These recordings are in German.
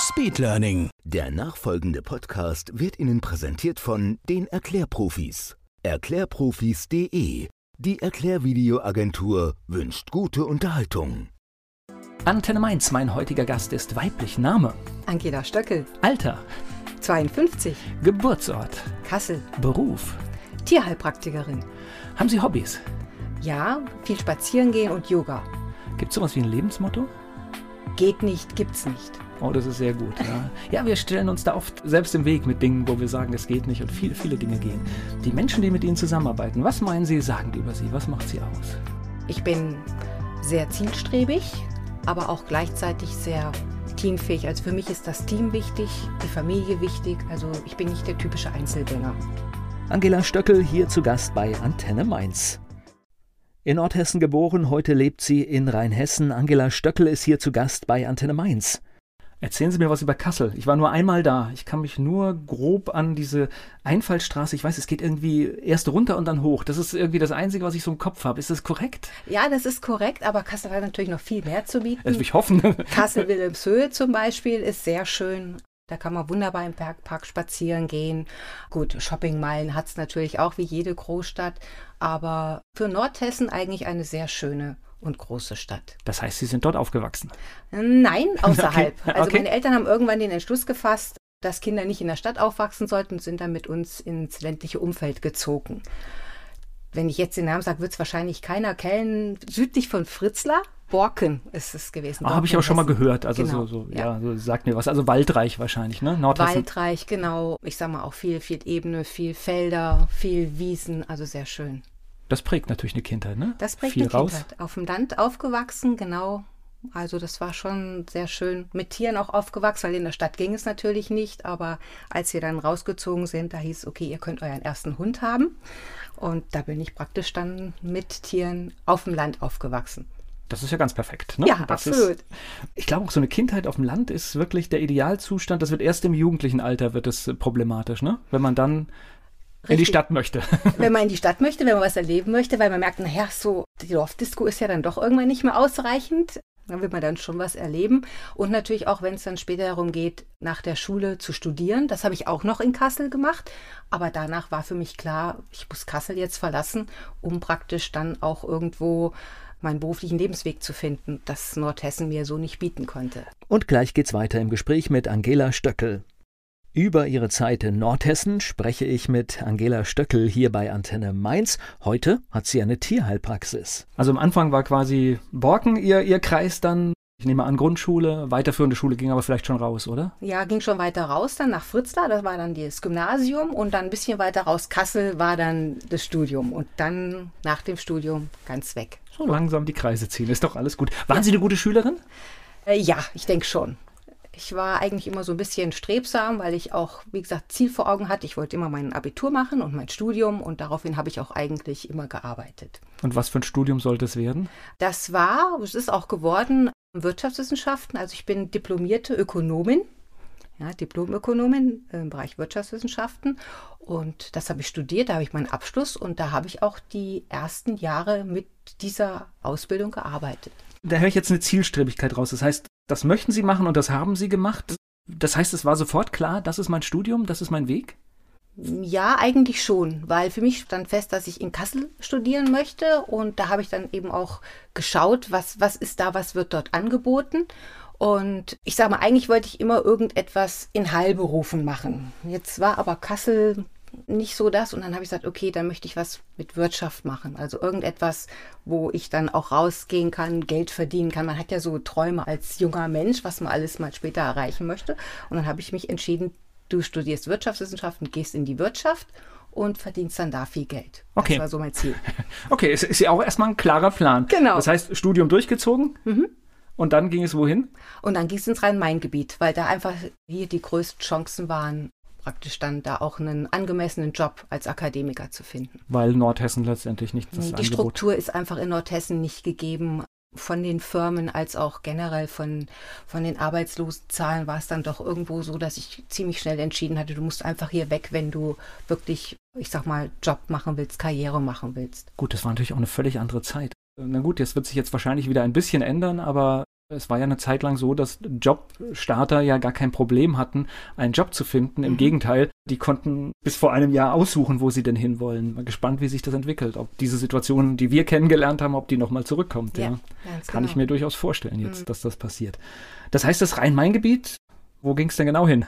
Speedlearning. Der nachfolgende Podcast wird Ihnen präsentiert von den Erklärprofis. Erklärprofis.de. Die Erklärvideoagentur wünscht gute Unterhaltung. Antenne Mainz, mein heutiger Gast ist weiblich. Name, Angela Stöckel, Alter, 52, Geburtsort, Kassel, Beruf. Tierheilpraktikerin. Haben Sie Hobbys? Ja, viel spazieren gehen und Yoga. Gibt es sowas wie ein Lebensmotto? Geht nicht, gibt's nicht. Oh, das ist sehr gut. Ja. ja, wir stellen uns da oft selbst im Weg mit Dingen, wo wir sagen, es geht nicht und viele, viele Dinge gehen. Die Menschen, die mit Ihnen zusammenarbeiten, was meinen Sie, sagen die über Sie? Was macht Sie aus? Ich bin sehr zielstrebig, aber auch gleichzeitig sehr teamfähig. Also für mich ist das Team wichtig, die Familie wichtig. Also ich bin nicht der typische Einzelgänger. Angela Stöckel hier zu Gast bei Antenne Mainz. In Nordhessen geboren, heute lebt sie in Rheinhessen. Angela Stöckel ist hier zu Gast bei Antenne Mainz. Erzählen Sie mir was über Kassel. Ich war nur einmal da. Ich kann mich nur grob an diese Einfallstraße, ich weiß, es geht irgendwie erst runter und dann hoch. Das ist irgendwie das Einzige, was ich so im Kopf habe. Ist das korrekt? Ja, das ist korrekt, aber Kassel hat natürlich noch viel mehr zu bieten. Also ich hoffe. Kassel-Wilhelmshöhe zum Beispiel ist sehr schön. Da kann man wunderbar im Bergpark spazieren gehen. Gut, Shoppingmeilen hat es natürlich auch wie jede Großstadt, aber für Nordhessen eigentlich eine sehr schöne und große Stadt. Das heißt, Sie sind dort aufgewachsen? Nein, außerhalb. Okay. Also Okay. meine Eltern haben irgendwann den Entschluss gefasst, dass Kinder nicht in der Stadt aufwachsen sollten und sind dann mit uns ins ländliche Umfeld gezogen. Wenn ich jetzt den Namen sage, wird es wahrscheinlich keiner kennen. Südlich von Fritzlar, Borken ist es gewesen. Ah, Habe ich auch schon mal gehört. Also Genau, so, so ja. ja. so sagt mir was. Also waldreich wahrscheinlich, ne? Nordhessen. Waldreich, genau. Ich sag mal auch viel, viel Ebene, viel Felder, viel Wiesen, also sehr schön. Das prägt natürlich eine Kindheit, ne? Das prägt Viel eine raus. Kindheit. Auf dem Land aufgewachsen, genau. Also das war schon sehr schön. Mit Tieren auch aufgewachsen, weil in der Stadt ging es natürlich nicht. Aber als wir dann rausgezogen sind, da hieß, okay, ihr könnt euren ersten Hund haben. Und da bin ich praktisch dann mit Tieren auf dem Land aufgewachsen. Das ist ja ganz perfekt, ne? Ja, das absolut. Ist, ich glaube auch so eine Kindheit auf dem Land ist wirklich der Idealzustand. Das wird erst im jugendlichen Alter wird es problematisch, ne? Wenn man dann in die Richtig. Stadt möchte. wenn man in die Stadt möchte, wenn man was erleben möchte, weil man merkt, naja, so die Dorfdisco ist ja dann doch irgendwann nicht mehr ausreichend. Dann will man dann schon was erleben. Und natürlich auch, wenn es dann später darum geht, nach der Schule zu studieren. Das habe ich auch noch in Kassel gemacht. Aber danach war für mich klar, ich muss Kassel jetzt verlassen, um praktisch dann auch irgendwo meinen beruflichen Lebensweg zu finden, das Nordhessen mir so nicht bieten konnte. Und gleich geht's weiter im Gespräch mit Angela Stöckel. Über ihre Zeit in Nordhessen spreche ich mit Angela Stöckel hier bei Antenne Mainz. Heute hat sie eine Tierheilpraxis. Also am Anfang war quasi Borken ihr, ihr Kreis dann. Ich nehme an, Grundschule, weiterführende Schule ging aber vielleicht schon raus, oder? Ja, ging schon weiter raus, dann nach Fritzlar, das war dann das Gymnasium und dann ein bisschen weiter raus Kassel war dann das Studium und dann nach dem Studium ganz weg. So langsam die Kreise ziehen, ist doch alles gut. Waren Sie eine gute Schülerin? Äh, ja, ich denke schon. Ich war eigentlich immer so ein bisschen strebsam, weil ich auch, wie gesagt, Ziel vor Augen hatte. Ich wollte immer mein Abitur machen und mein Studium und daraufhin habe ich auch eigentlich immer gearbeitet. Und was für ein Studium sollte es werden? Das war, es ist auch geworden, Wirtschaftswissenschaften. Also ich bin diplomierte Ökonomin, ja, Diplomökonomin im Bereich Wirtschaftswissenschaften. Und das habe ich studiert, da habe ich meinen Abschluss und da habe ich auch die ersten Jahre mit dieser Ausbildung gearbeitet. Da höre ich jetzt eine Zielstrebigkeit raus. Das heißt, das möchten Sie machen und das haben Sie gemacht. Das heißt, es war sofort klar, das ist mein Studium, das ist mein Weg? Ja, eigentlich schon, weil für mich stand fest, dass ich in Kassel studieren möchte und da habe ich dann eben auch geschaut, was, was ist da, was wird dort angeboten. Und ich sage mal, eigentlich wollte ich immer irgendetwas in Heilberufen machen. Jetzt war aber Kassel nicht so das und dann habe ich gesagt, okay, dann möchte ich was mit Wirtschaft machen. Also irgendetwas, wo ich dann auch rausgehen kann, Geld verdienen kann. Man hat ja so Träume als junger Mensch, was man alles mal später erreichen möchte. Und dann habe ich mich entschieden, du studierst Wirtschaftswissenschaften, gehst in die Wirtschaft und verdienst dann da viel Geld. Okay. Das war so mein Ziel. Okay, es ist ja auch erstmal ein klarer Plan. Genau. Das heißt, Studium durchgezogen Und dann ging es wohin? Und dann ging es ins Rhein-Main-Gebiet, weil da einfach hier die größten Chancen waren, praktisch dann da auch einen angemessenen Job als Akademiker zu finden. Weil Nordhessen letztendlich nicht das Die Angebot. Struktur ist einfach in Nordhessen nicht gegeben. Von den Firmen als auch generell von, von den Arbeitslosenzahlen war es dann doch irgendwo so, dass ich ziemlich schnell entschieden hatte, du musst einfach hier weg, wenn du wirklich, ich sag mal, Job machen willst, Karriere machen willst. Gut, das war natürlich auch eine völlig andere Zeit. Na gut, jetzt wird sich jetzt wahrscheinlich wieder ein bisschen ändern, aber es war ja eine Zeit lang so, dass Jobstarter ja gar kein Problem hatten, einen Job zu finden. Im Mhm. Gegenteil, die konnten bis vor einem Jahr aussuchen, wo sie denn hinwollen. Mal gespannt, wie sich das entwickelt. Ob diese Situation, die wir kennengelernt haben, ob die nochmal zurückkommt. Ja, ganz Kann ich genau. mir durchaus vorstellen jetzt, Mhm. dass das passiert. Das heißt, das Rhein-Main-Gebiet, wo ging es denn genau hin?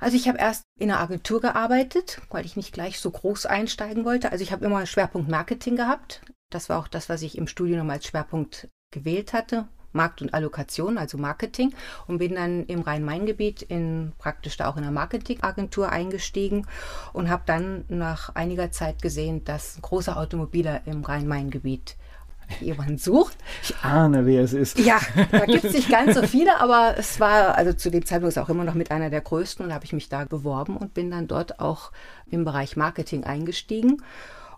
Also ich habe erst in einer Agentur gearbeitet, weil ich nicht gleich so groß einsteigen wollte. Also ich habe immer Schwerpunkt Marketing gehabt. Das war auch das, was ich im Studium als Schwerpunkt gewählt hatte. Markt und Allokation, also Marketing. Und bin dann im Rhein-Main-Gebiet in praktisch da auch in einer Marketingagentur eingestiegen und habe dann nach einiger Zeit gesehen, dass ein großer Automobiler im Rhein-Main-Gebiet jemanden sucht. Ich ahne, wer es ist. Ja, da gibt es nicht ganz so viele, aber es war also zu dem Zeitpunkt auch immer noch mit einer der größten und habe ich mich da beworben und bin dann dort auch im Bereich Marketing eingestiegen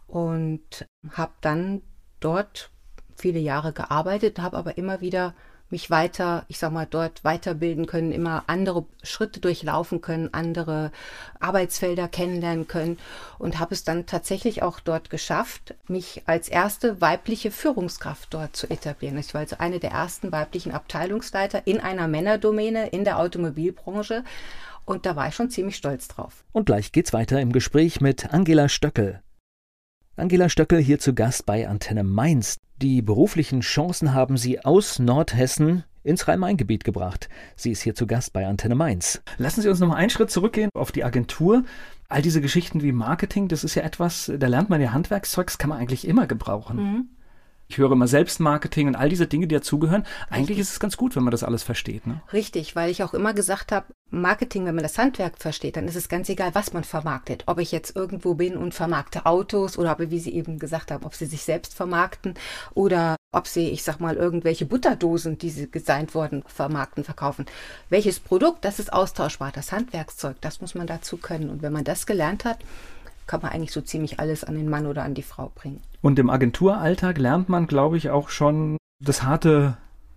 und habe dann dort viele Jahre gearbeitet, habe aber immer wieder mich weiter, ich sag mal, dort weiterbilden können, immer andere Schritte durchlaufen können, andere Arbeitsfelder kennenlernen können und habe es dann tatsächlich auch dort geschafft, mich als erste weibliche Führungskraft dort zu etablieren. Ich war also eine der ersten weiblichen Abteilungsleiter in einer Männerdomäne in der Automobilbranche und da war ich schon ziemlich stolz drauf. Und gleich geht's weiter im Gespräch mit Angela Stöckel. Angela Stöckel hier zu Gast bei Antenne Mainz. Die beruflichen Chancen haben sie aus Nordhessen ins Rhein-Main-Gebiet gebracht. Sie ist hier zu Gast bei Antenne Mainz. Lassen Sie uns noch mal einen Schritt zurückgehen auf die Agentur. All diese Geschichten wie Marketing, das ist ja etwas, da lernt man ja Handwerkszeug, das kann man eigentlich immer gebrauchen. Ich höre immer Selbstmarketing und all diese Dinge, die dazugehören. Eigentlich ist es ganz gut, wenn man das alles versteht. Ne? Richtig, weil ich auch immer gesagt habe, Marketing, wenn man das Handwerk versteht, dann ist es ganz egal, was man vermarktet. Ob ich jetzt irgendwo bin und vermarkte Autos oder ob, wie Sie eben gesagt haben, ob sie sich selbst vermarkten oder ob sie, ich sag mal, irgendwelche Butterdosen, die sie designt wurden, vermarkten, verkaufen. Welches Produkt, das ist austauschbar. Das Handwerkszeug, das muss man dazu können. Und wenn man das gelernt hat, kann man eigentlich so ziemlich alles an den Mann oder an die Frau bringen. Und im Agenturalltag lernt man, glaube ich, auch schon das harte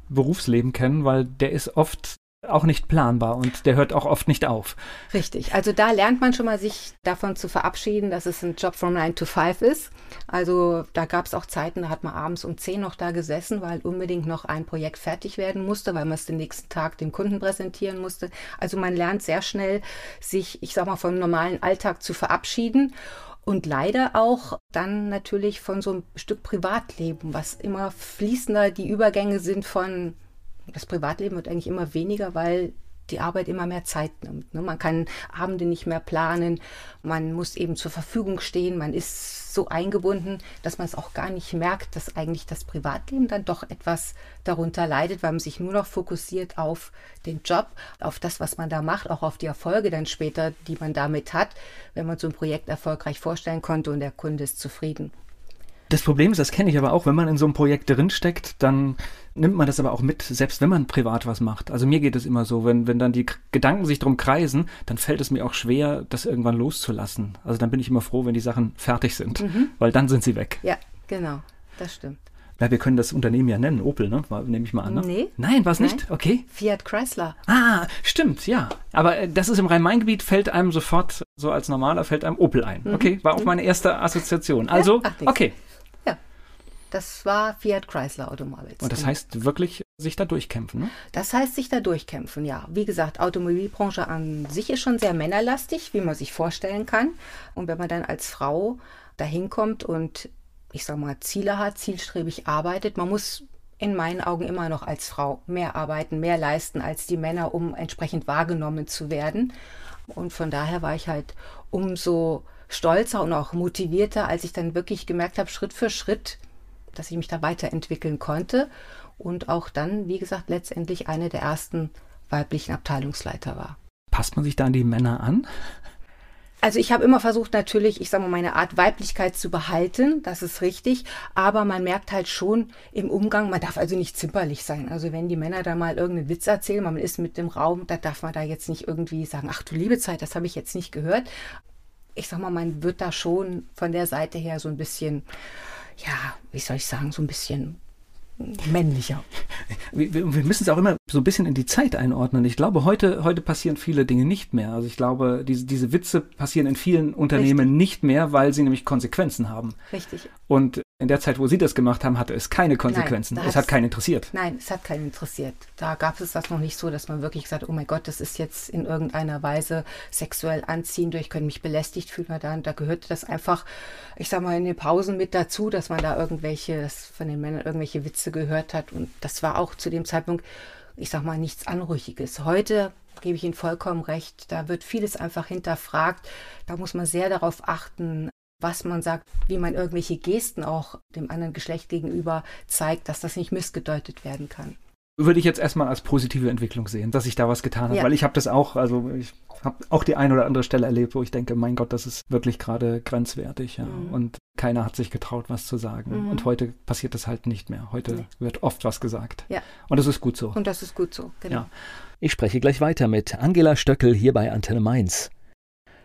Berufsleben kennen, weil der ist oft auch nicht planbar und der hört auch oft nicht auf. Richtig. Also da lernt man schon mal, sich davon zu verabschieden, dass es ein Job from 9 to 5 ist. Also da gab es auch Zeiten, da hat man abends um 10 noch da gesessen, weil unbedingt noch ein Projekt fertig werden musste, weil man es den nächsten Tag dem Kunden präsentieren musste. Also man lernt sehr schnell, sich, ich sag mal, vom normalen Alltag zu verabschieden. Und leider auch dann natürlich von so einem Stück Privatleben, was immer fließender die Übergänge sind von das Privatleben wird eigentlich immer weniger, weil die Arbeit immer mehr Zeit nimmt. Ne? Man kann Abende nicht mehr planen, man muss eben zur Verfügung stehen, man ist so eingebunden, dass man es auch gar nicht merkt, dass eigentlich das Privatleben dann doch etwas darunter leidet, weil man sich nur noch fokussiert auf den Job, auf das, was man da macht, auch auf die Erfolge dann später, die man damit hat, wenn man so ein Projekt erfolgreich vorstellen konnte und der Kunde ist zufrieden. Das Problem ist, das kenne ich aber auch, wenn man in so einem Projekt drinsteckt, dann nimmt man das aber auch mit, selbst wenn man privat was macht. Also mir geht es immer so, wenn, wenn dann die Gedanken sich drum kreisen, dann fällt es mir auch schwer, das irgendwann loszulassen. Also dann bin ich immer froh, wenn die Sachen fertig sind, weil dann sind sie weg. Ja, genau, das stimmt. Ja, wir können das Unternehmen ja nennen, Opel, ne? Nehme ich mal an. Ne? Nee. Nein, war es nicht? Okay. Fiat Chrysler. Ah, stimmt, ja. Aber äh, das ist im Rhein-Main-Gebiet, fällt einem sofort, so als normaler, fällt einem Opel ein. Okay, war auch meine erste Assoziation. Also, ach, nix. okay. Das war Fiat Chrysler Automobiles. Und das heißt wirklich sich da durchkämpfen, ne? Das heißt, sich da durchkämpfen, ja. Wie gesagt, Automobilbranche an sich ist schon sehr männerlastig, wie man sich vorstellen kann. Und wenn man dann als Frau dahin kommt und, ich sag mal, Ziele hat, zielstrebig arbeitet, man muss in meinen Augen immer noch als Frau mehr arbeiten, mehr leisten als die Männer, um entsprechend wahrgenommen zu werden. Und von daher war ich halt umso stolzer und auch motivierter, als ich dann wirklich gemerkt habe, Schritt für Schritt, dass ich mich da weiterentwickeln konnte und auch dann, wie gesagt, letztendlich eine der ersten weiblichen Abteilungsleiter war. Passt man sich da an die Männer an? Also ich habe immer versucht natürlich, ich sage mal, meine Art Weiblichkeit zu behalten, das ist richtig, aber man merkt halt schon im Umgang, man darf also nicht zimperlich sein. Also wenn die Männer da mal irgendeinen Witz erzählen, man ist mit dem Raum, da darf man da jetzt nicht irgendwie sagen, ach du liebe Zeit, das habe ich jetzt nicht gehört. Ich sag mal, man wird da schon von der Seite her so ein bisschen, ja, wie soll ich sagen, so ein bisschen männlicher. Wir, wir, müssen es auch immer so ein bisschen in die Zeit einordnen. Ich glaube, heute, heute passieren viele Dinge nicht mehr. Also ich glaube, diese, diese Witze passieren in vielen Unternehmen Richtig. nicht mehr, weil sie nämlich Konsequenzen haben. Richtig. Und in der Zeit, wo Sie das gemacht haben, hatte es keine Konsequenzen. Nein, es hat keinen interessiert. Nein, es hat keinen interessiert. Da gab es das noch nicht so, dass man wirklich sagt, oh mein Gott, das ist jetzt in irgendeiner Weise sexuell anziehend, ich könnte mich belästigt fühlen. Da, da gehörte das einfach, ich sag mal, in den Pausen mit dazu, dass man da irgendwelche, von den Männern irgendwelche Witze gehört hat. Und das war auch zu dem Zeitpunkt, ich sag mal, nichts Anrüchiges. Heute gebe ich Ihnen vollkommen recht. Da wird vieles einfach hinterfragt. Da muss man sehr darauf achten, was man sagt, wie man irgendwelche Gesten auch dem anderen Geschlecht gegenüber zeigt, dass das nicht missgedeutet werden kann. Würde ich jetzt erstmal als positive Entwicklung sehen, dass ich da was getan habe, ja. weil ich habe das auch, also ich habe auch die ein oder andere Stelle erlebt, wo ich denke, mein Gott, das ist wirklich gerade grenzwertig, ja. Mhm. Und keiner hat sich getraut, was zu sagen. Mhm. Und heute passiert das halt nicht mehr. Heute nee. wird oft was gesagt. Ja. Und das ist gut so. Und das ist gut so, genau. Ja. Ich spreche gleich weiter mit Angela Stöckel hier bei Antenne Mainz.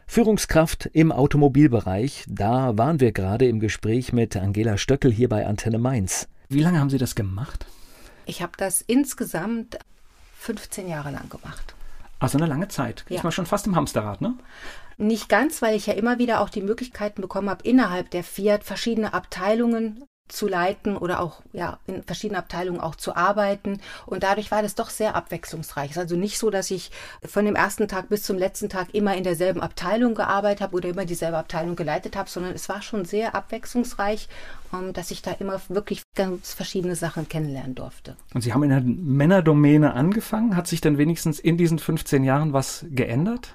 Führungskraft im Automobilbereich, da waren wir gerade im Gespräch mit Angela Stöckel hier bei Antenne Mainz. Wie lange haben Sie das gemacht? Ich habe das insgesamt 15 Jahre lang gemacht. Also eine lange Zeit. Ja. Ist man schon fast im Hamsterrad, ne? Nicht ganz, weil ich ja immer wieder auch die Möglichkeiten bekommen habe, innerhalb der Fiat verschiedene Abteilungen zu leiten oder auch ja, in verschiedenen Abteilungen auch zu arbeiten. Und dadurch war das doch sehr abwechslungsreich. Es ist also nicht so, dass ich von dem ersten Tag bis zum letzten Tag immer in derselben Abteilung gearbeitet habe oder immer dieselbe Abteilung geleitet habe, sondern es war schon sehr abwechslungsreich, ähm, dass ich da immer wirklich ganz verschiedene Sachen kennenlernen durfte. Und Sie haben in der Männerdomäne angefangen. Hat sich dann wenigstens in diesen 15 Jahren was geändert?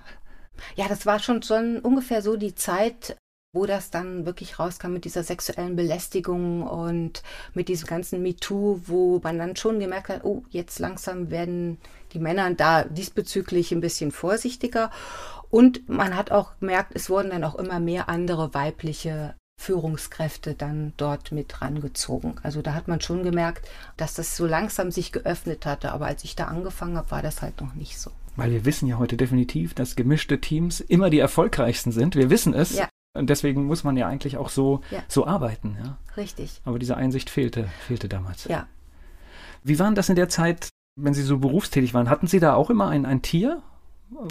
Ja, das war schon, schon ungefähr so die Zeit, wo das dann wirklich rauskam mit dieser sexuellen Belästigung und mit diesem ganzen MeToo, wo man dann schon gemerkt hat, oh, jetzt langsam werden die Männer da diesbezüglich ein bisschen vorsichtiger. Und man hat auch gemerkt, es wurden dann auch immer mehr andere weibliche Führungskräfte dann dort mit rangezogen. Also da hat man schon gemerkt, dass das so langsam sich geöffnet hatte. Aber als ich da angefangen habe, war das halt noch nicht so. Weil wir wissen ja heute definitiv, dass gemischte Teams immer die erfolgreichsten sind. Wir wissen es. Ja. Und deswegen muss man ja eigentlich auch so, ja. so arbeiten. Ja? Richtig. Aber diese Einsicht fehlte, fehlte damals. Ja. Wie waren das in der Zeit, wenn Sie so berufstätig waren? Hatten Sie da auch immer ein, ein Tier?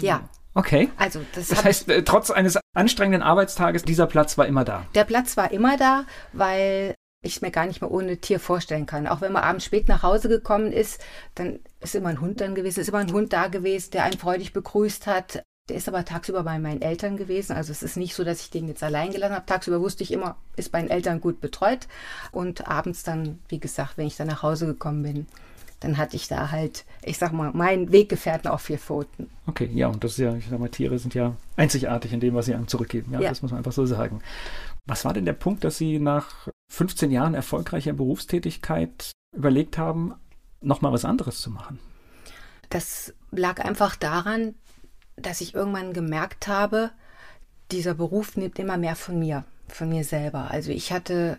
Ja. Okay. Also das, das heißt, äh, trotz eines anstrengenden Arbeitstages, dieser Platz war immer da. Der Platz war immer da, weil ich es mir gar nicht mehr ohne Tier vorstellen kann. Auch wenn man abends spät nach Hause gekommen ist, dann ist immer ein Hund dann gewesen, ist immer ein Hund da gewesen, der einen freudig begrüßt hat. Der ist aber tagsüber bei meinen Eltern gewesen. Also es ist nicht so, dass ich den jetzt allein gelassen habe. Tagsüber wusste ich immer, ist bei den Eltern gut betreut. Und abends dann, wie gesagt, wenn ich dann nach Hause gekommen bin, dann hatte ich da halt, ich sag mal, meinen Weggefährten auf vier Pfoten. Okay, ja, und das ist ja, ich sag mal, Tiere sind ja einzigartig in dem, was sie einem zurückgeben. Ja, ja. das muss man einfach so sagen. Was war denn der Punkt, dass Sie nach 15 Jahren erfolgreicher Berufstätigkeit überlegt haben, nochmal was anderes zu machen? Das lag einfach daran, dass ich irgendwann gemerkt habe, dieser Beruf nimmt immer mehr von mir, von mir selber. Also ich hatte,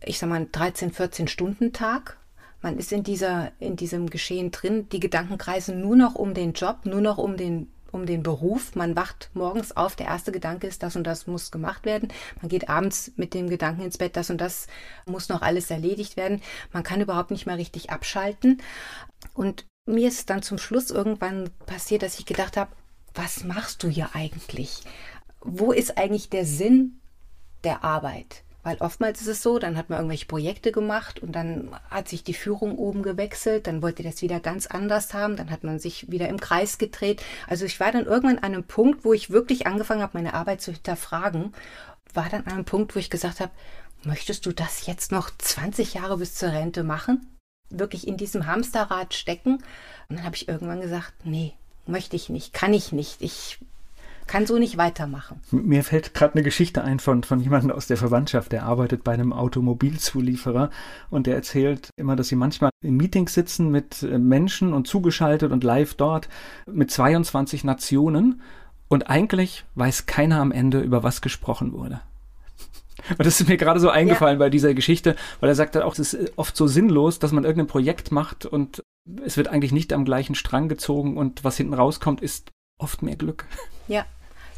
ich sag mal, 13, 14 Stunden Tag. Man ist in dieser, in diesem Geschehen drin. Die Gedanken kreisen nur noch um den Job, nur noch um den, um den Beruf. Man wacht morgens auf. Der erste Gedanke ist, das und das muss gemacht werden. Man geht abends mit dem Gedanken ins Bett, das und das muss noch alles erledigt werden. Man kann überhaupt nicht mehr richtig abschalten. Und mir ist dann zum Schluss irgendwann passiert, dass ich gedacht habe, was machst du hier eigentlich? Wo ist eigentlich der Sinn der Arbeit? Weil oftmals ist es so, dann hat man irgendwelche Projekte gemacht und dann hat sich die Führung oben gewechselt, dann wollte das wieder ganz anders haben, dann hat man sich wieder im Kreis gedreht. Also ich war dann irgendwann an einem Punkt, wo ich wirklich angefangen habe, meine Arbeit zu hinterfragen, war dann an einem Punkt, wo ich gesagt habe, möchtest du das jetzt noch 20 Jahre bis zur Rente machen? Wirklich in diesem Hamsterrad stecken? Und dann habe ich irgendwann gesagt, nee, möchte ich nicht, kann ich nicht. Ich kann so nicht weitermachen. Mir fällt gerade eine Geschichte ein von, von jemandem aus der Verwandtschaft, der arbeitet bei einem Automobilzulieferer und der erzählt immer, dass sie manchmal in Meetings sitzen mit äh, Menschen und zugeschaltet und live dort mit 22 Nationen Und eigentlich weiß keiner am Ende, über was gesprochen wurde. Und das ist mir gerade so eingefallen ja. bei dieser Geschichte, weil er sagt dann auch, es ist oft so sinnlos, dass man irgendein Projekt macht und es wird eigentlich nicht am gleichen Strang gezogen und was hinten rauskommt, ist oft mehr Glück. Ja,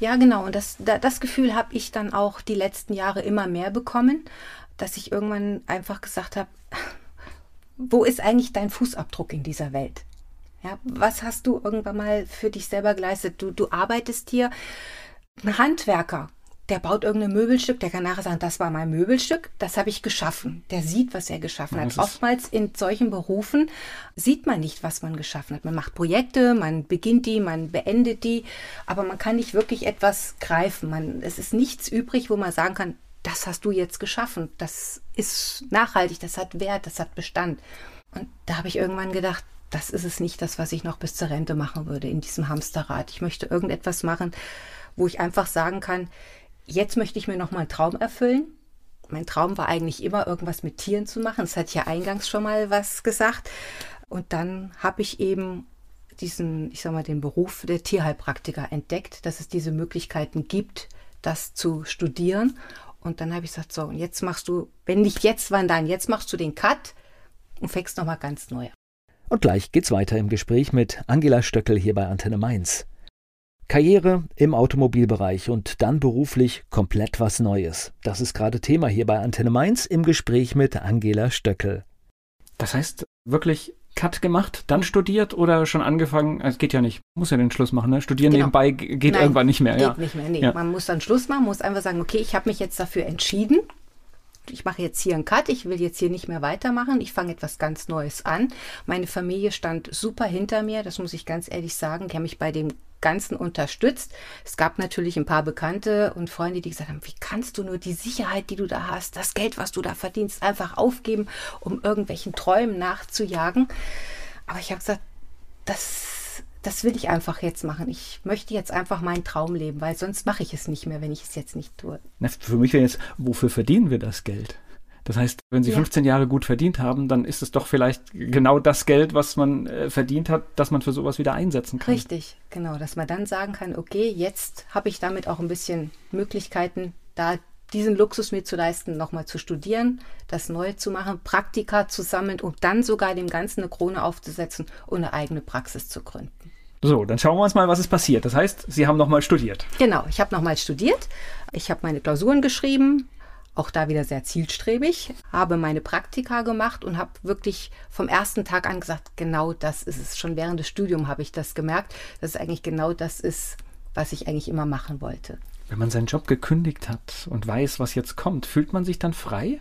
ja, genau. Und das, das Gefühl habe ich dann auch die letzten Jahre immer mehr bekommen, dass ich irgendwann einfach gesagt habe, wo ist eigentlich dein Fußabdruck in dieser Welt? Ja, was hast du irgendwann mal für dich selber geleistet? Du, du arbeitest hier, ein Handwerker der baut irgendein Möbelstück, der kann nachher sagen, das war mein Möbelstück, das habe ich geschaffen. Der sieht, was er geschaffen hat. Oftmals in solchen Berufen sieht man nicht, was man geschaffen hat. Man macht Projekte, man beginnt die, man beendet die, aber man kann nicht wirklich etwas greifen. Man, es ist nichts übrig, wo man sagen kann, das hast du jetzt geschaffen. Das ist nachhaltig, das hat Wert, das hat Bestand. Und da habe ich irgendwann gedacht, das ist es nicht, das, was ich noch bis zur Rente machen würde in diesem Hamsterrad. Ich möchte irgendetwas machen, wo ich einfach sagen kann, jetzt möchte ich mir noch mal einen Traum erfüllen. Mein Traum war eigentlich immer, irgendwas mit Tieren zu machen. Das hat ja eingangs schon mal was gesagt. Und dann habe ich eben diesen, ich sag mal, den Beruf der Tierheilpraktiker entdeckt, dass es diese Möglichkeiten gibt, das zu studieren. Und dann habe ich gesagt, so, und jetzt machst du, wenn nicht jetzt, wann dann? Jetzt machst du den Cut und fängst nochmal ganz neu an. Und gleich geht's weiter im Gespräch mit Angela Stöckel hier bei Antenne Mainz. Karriere im Automobilbereich und dann beruflich komplett was Neues. Das ist gerade Thema hier bei Antenne Mainz im Gespräch mit Angela Stöckel. Das heißt, wirklich Cut gemacht, dann studiert oder schon angefangen? Es geht ja nicht, muss ja den Schluss machen. Ne? Studieren genau. nebenbei geht Nein, irgendwann nicht mehr. Geht ja. nicht mehr, nee. Ja. Man muss dann Schluss machen, muss einfach sagen, okay, ich habe mich jetzt dafür entschieden ich mache jetzt hier einen Cut, ich will jetzt hier nicht mehr weitermachen, ich fange etwas ganz Neues an. Meine Familie stand super hinter mir, das muss ich ganz ehrlich sagen, die haben mich bei dem Ganzen unterstützt. Es gab natürlich ein paar Bekannte und Freunde, die gesagt haben, wie kannst du nur die Sicherheit, die du da hast, das Geld, was du da verdienst, einfach aufgeben, um irgendwelchen Träumen nachzujagen. Aber ich habe gesagt, das das will ich einfach jetzt machen. Ich möchte jetzt einfach meinen Traum leben, weil sonst mache ich es nicht mehr, wenn ich es jetzt nicht tue. Na, für mich wäre jetzt, wofür verdienen wir das Geld? Das heißt, wenn Sie ja. 15 Jahre gut verdient haben, dann ist es doch vielleicht genau das Geld, was man äh, verdient hat, dass man für sowas wieder einsetzen kann. Richtig, genau, dass man dann sagen kann, okay, jetzt habe ich damit auch ein bisschen Möglichkeiten, da diesen Luxus mir zu leisten, nochmal zu studieren, das Neue zu machen, Praktika zu sammeln und dann sogar dem Ganzen eine Krone aufzusetzen und eine eigene Praxis zu gründen. So, dann schauen wir uns mal, was ist passiert. Das heißt, Sie haben nochmal studiert. Genau, ich habe nochmal studiert. Ich habe meine Klausuren geschrieben, auch da wieder sehr zielstrebig, habe meine Praktika gemacht und habe wirklich vom ersten Tag an gesagt, genau das ist es. Schon während des Studiums habe ich das gemerkt, dass es eigentlich genau das ist, was ich eigentlich immer machen wollte. Wenn man seinen Job gekündigt hat und weiß, was jetzt kommt, fühlt man sich dann frei?